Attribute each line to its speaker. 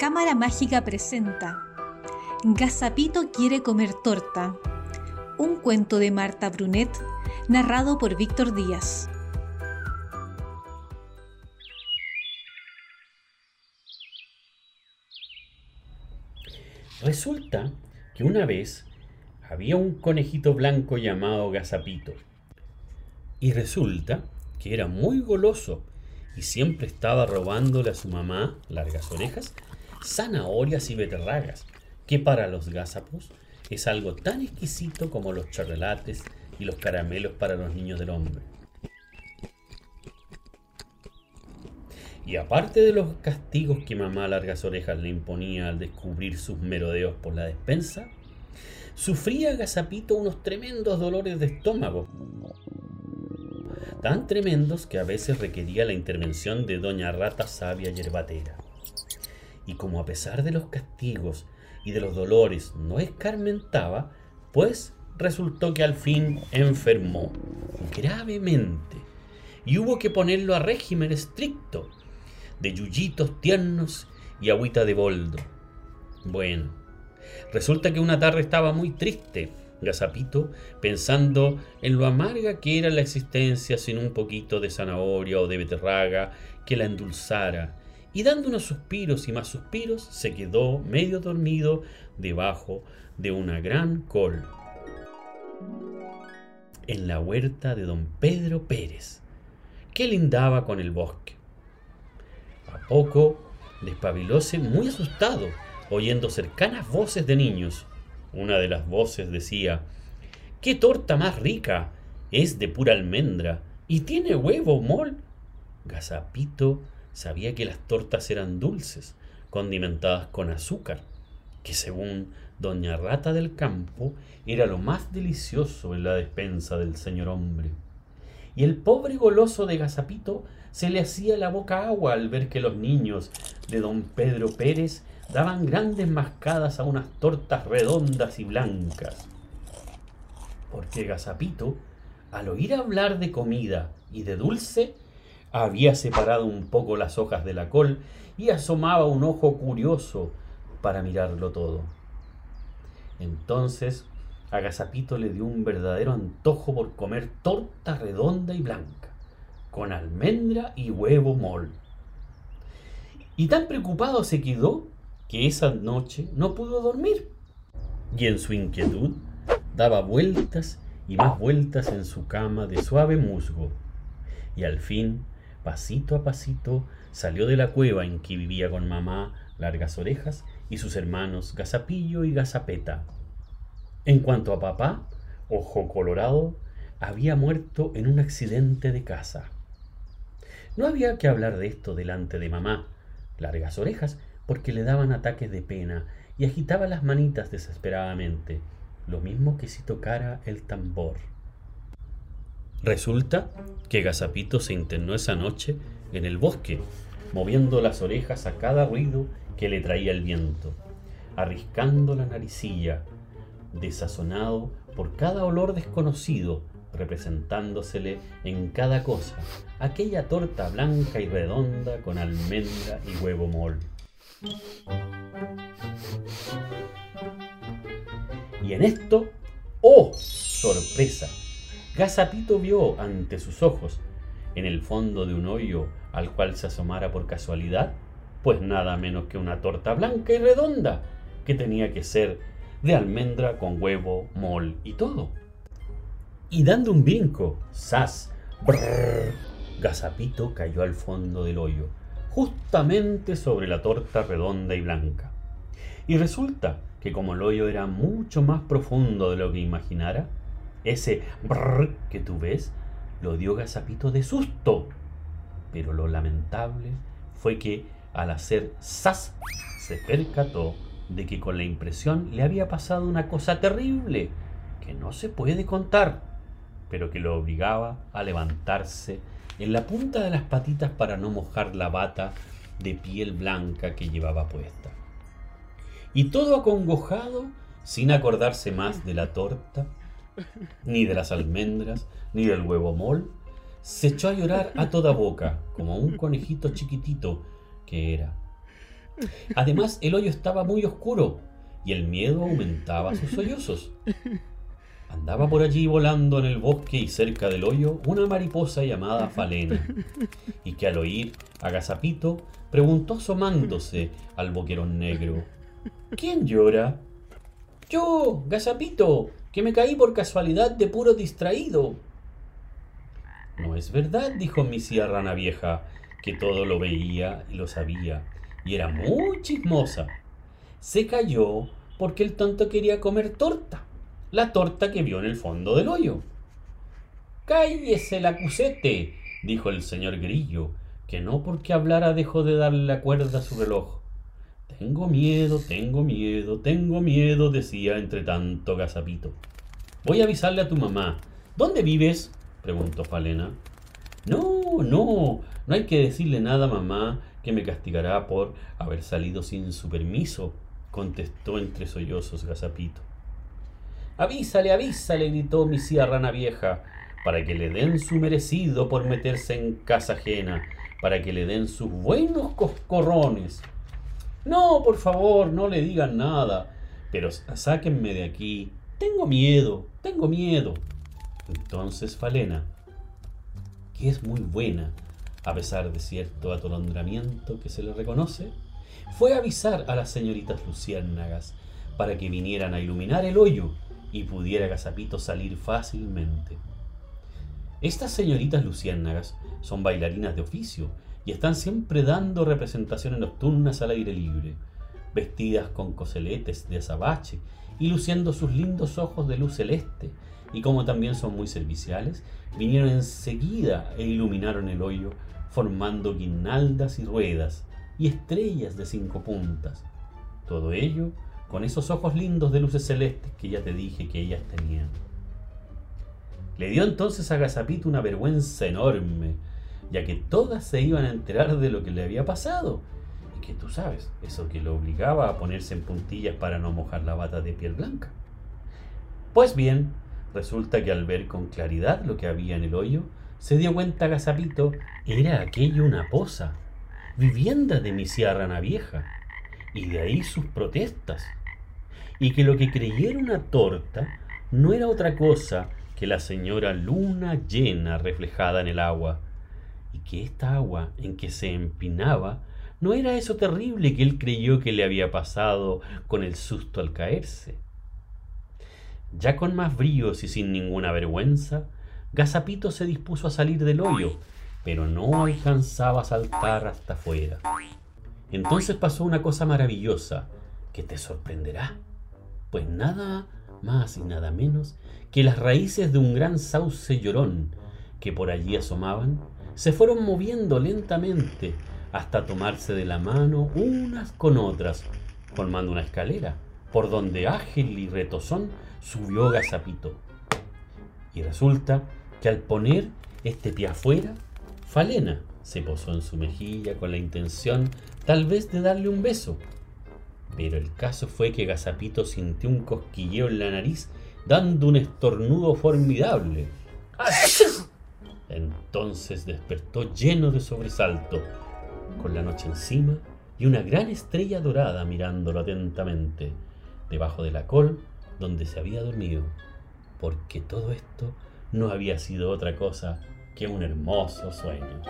Speaker 1: Cámara Mágica presenta Gazapito quiere comer torta. Un cuento de Marta Brunet, narrado por Víctor Díaz.
Speaker 2: Resulta que una vez había un conejito blanco llamado Gazapito. Y resulta que era muy goloso y siempre estaba robándole a su mamá, largas orejas, zanahorias y beterragas, que para los gazapos es algo tan exquisito como los charrelates y los caramelos para los niños del hombre. Y aparte de los castigos que mamá Largas Orejas le imponía al descubrir sus merodeos por la despensa, sufría Gazapito unos tremendos dolores de estómago, tan tremendos que a veces requería la intervención de doña Rata Sabia Yerbatera. Y como a pesar de los castigos y de los dolores no escarmentaba, pues resultó que al fin enfermó gravemente y hubo que ponerlo a régimen estricto de yuyitos tiernos y agüita de boldo. Bueno, resulta que una tarde estaba muy triste Gazapito, pensando en lo amarga que era la existencia sin un poquito de zanahoria o de beterraga que la endulzara, y dando unos suspiros y más suspiros, se quedó medio dormido debajo de una gran col en la huerta de don Pedro Pérez, que lindaba con el bosque. A poco despabilóse muy asustado, oyendo cercanas voces de niños. Una de las voces decía, ¡Qué torta más rica! Es de pura almendra y tiene huevo, mol. Gazapito sabía que las tortas eran dulces, condimentadas con azúcar, que según doña Rata del Campo era lo más delicioso en la despensa del señor hombre. Y el pobre goloso de Gazapito se le hacía la boca agua al ver que los niños de don Pedro Pérez daban grandes mascadas a unas tortas redondas y blancas. Porque Gazapito, al oír hablar de comida y de dulce, había separado un poco las hojas de la col y asomaba un ojo curioso para mirarlo todo. Entonces a Gazapito le dio un verdadero antojo por comer torta redonda y blanca, con almendra y huevo mol. Y tan preocupado se quedó que esa noche no pudo dormir. Y en su inquietud daba vueltas y más vueltas en su cama de suave musgo. Y al fin pasito a pasito, salió de la cueva en que vivía con mamá Largas Orejas y sus hermanos Gazapillo y Gazapeta. En cuanto a papá, Ojo Colorado, había muerto en un accidente de casa. No había que hablar de esto delante de mamá, Largas Orejas, porque le daban ataques de pena y agitaba las manitas desesperadamente, lo mismo que si tocara el tambor. Resulta que Gazapito se internó esa noche en el bosque, moviendo las orejas a cada ruido que le traía el viento, arriscando la naricilla, desazonado por cada olor desconocido, representándosele en cada cosa aquella torta blanca y redonda con almendra y huevo mol. Y en esto, ¡oh! sorpresa, Gazapito vio ante sus ojos, en el fondo de un hoyo al cual se asomara por casualidad, pues nada menos que una torta blanca y redonda, que tenía que ser de almendra con huevo, mol y todo. Y dando un brinco, ¡zas! Brrr, Gazapito cayó al fondo del hoyo, justamente sobre la torta redonda y blanca. Y resulta que como el hoyo era mucho más profundo de lo que imaginara, ese brrr que tú ves lo dio Gazapito de susto. Pero lo lamentable fue que al hacer sas se percató de que con la impresión le había pasado una cosa terrible que no se puede contar, pero que lo obligaba a levantarse en la punta de las patitas para no mojar la bata de piel blanca que llevaba puesta. Y todo acongojado, sin acordarse más de la torta, ni de las almendras, ni del huevo mol, se echó a llorar a toda boca, como un conejito chiquitito que era. Además, el hoyo estaba muy oscuro y el miedo aumentaba sus sollozos. Andaba por allí volando en el bosque y cerca del hoyo una mariposa llamada Falena, y que al oír a Gazapito preguntó asomándose al boquerón negro: ¿Quién llora? Yo, Gazapito, que me caí por casualidad de puro distraído. No es verdad, dijo mi rana vieja, que todo lo veía y lo sabía, y era muy chismosa. Se cayó porque el tonto quería comer torta, la torta que vio en el fondo del hoyo. Cállese la cusete, dijo el señor Grillo, que no porque hablara dejó de darle la cuerda a su reloj. Tengo miedo, tengo miedo, tengo miedo, decía entre tanto Gazapito. Voy a avisarle a tu mamá. ¿Dónde vives? preguntó Falena. No, no, no hay que decirle nada a mamá que me castigará por haber salido sin su permiso, contestó entre sollozos Gazapito. Avísale, avísale, gritó mi rana vieja, para que le den su merecido por meterse en casa ajena, para que le den sus buenos coscorrones. No, por favor, no le digan nada, pero sáquenme de aquí. Tengo miedo, tengo miedo. Entonces Falena, que es muy buena, a pesar de cierto atolondramiento que se le reconoce, fue a avisar a las señoritas luciérnagas para que vinieran a iluminar el hoyo y pudiera Gazapito salir fácilmente. Estas señoritas luciérnagas son bailarinas de oficio y están siempre dando representaciones nocturnas al aire libre, vestidas con coseletes de azabache y luciendo sus lindos ojos de luz celeste, y como también son muy serviciales, vinieron enseguida e iluminaron el hoyo, formando guinaldas y ruedas y estrellas de cinco puntas. Todo ello con esos ojos lindos de luces celestes que ya te dije que ellas tenían. Le dio entonces a Gazapito una vergüenza enorme, ya que todas se iban a enterar de lo que le había pasado. Y que tú sabes, eso que lo obligaba a ponerse en puntillas para no mojar la bata de piel blanca. Pues bien, resulta que al ver con claridad lo que había en el hoyo, se dio cuenta Gazapito, era aquello una poza, vivienda de mi sierra vieja, y de ahí sus protestas. Y que lo que creyera una torta no era otra cosa que la señora luna llena reflejada en el agua, que esta agua en que se empinaba no era eso terrible que él creyó que le había pasado con el susto al caerse. Ya con más bríos y sin ninguna vergüenza, Gazapito se dispuso a salir del hoyo, pero no alcanzaba a saltar hasta afuera. Entonces pasó una cosa maravillosa que te sorprenderá, pues nada más y nada menos que las raíces de un gran sauce llorón que por allí asomaban se fueron moviendo lentamente hasta tomarse de la mano unas con otras, formando una escalera, por donde ágil y retozón subió Gazapito. Y resulta que al poner este pie afuera, Falena se posó en su mejilla con la intención tal vez de darle un beso. Pero el caso fue que Gazapito sintió un cosquilleo en la nariz, dando un estornudo formidable. Entonces despertó lleno de sobresalto, con la noche encima y una gran estrella dorada mirándolo atentamente, debajo de la col donde se había dormido, porque todo esto no había sido otra cosa que un hermoso sueño.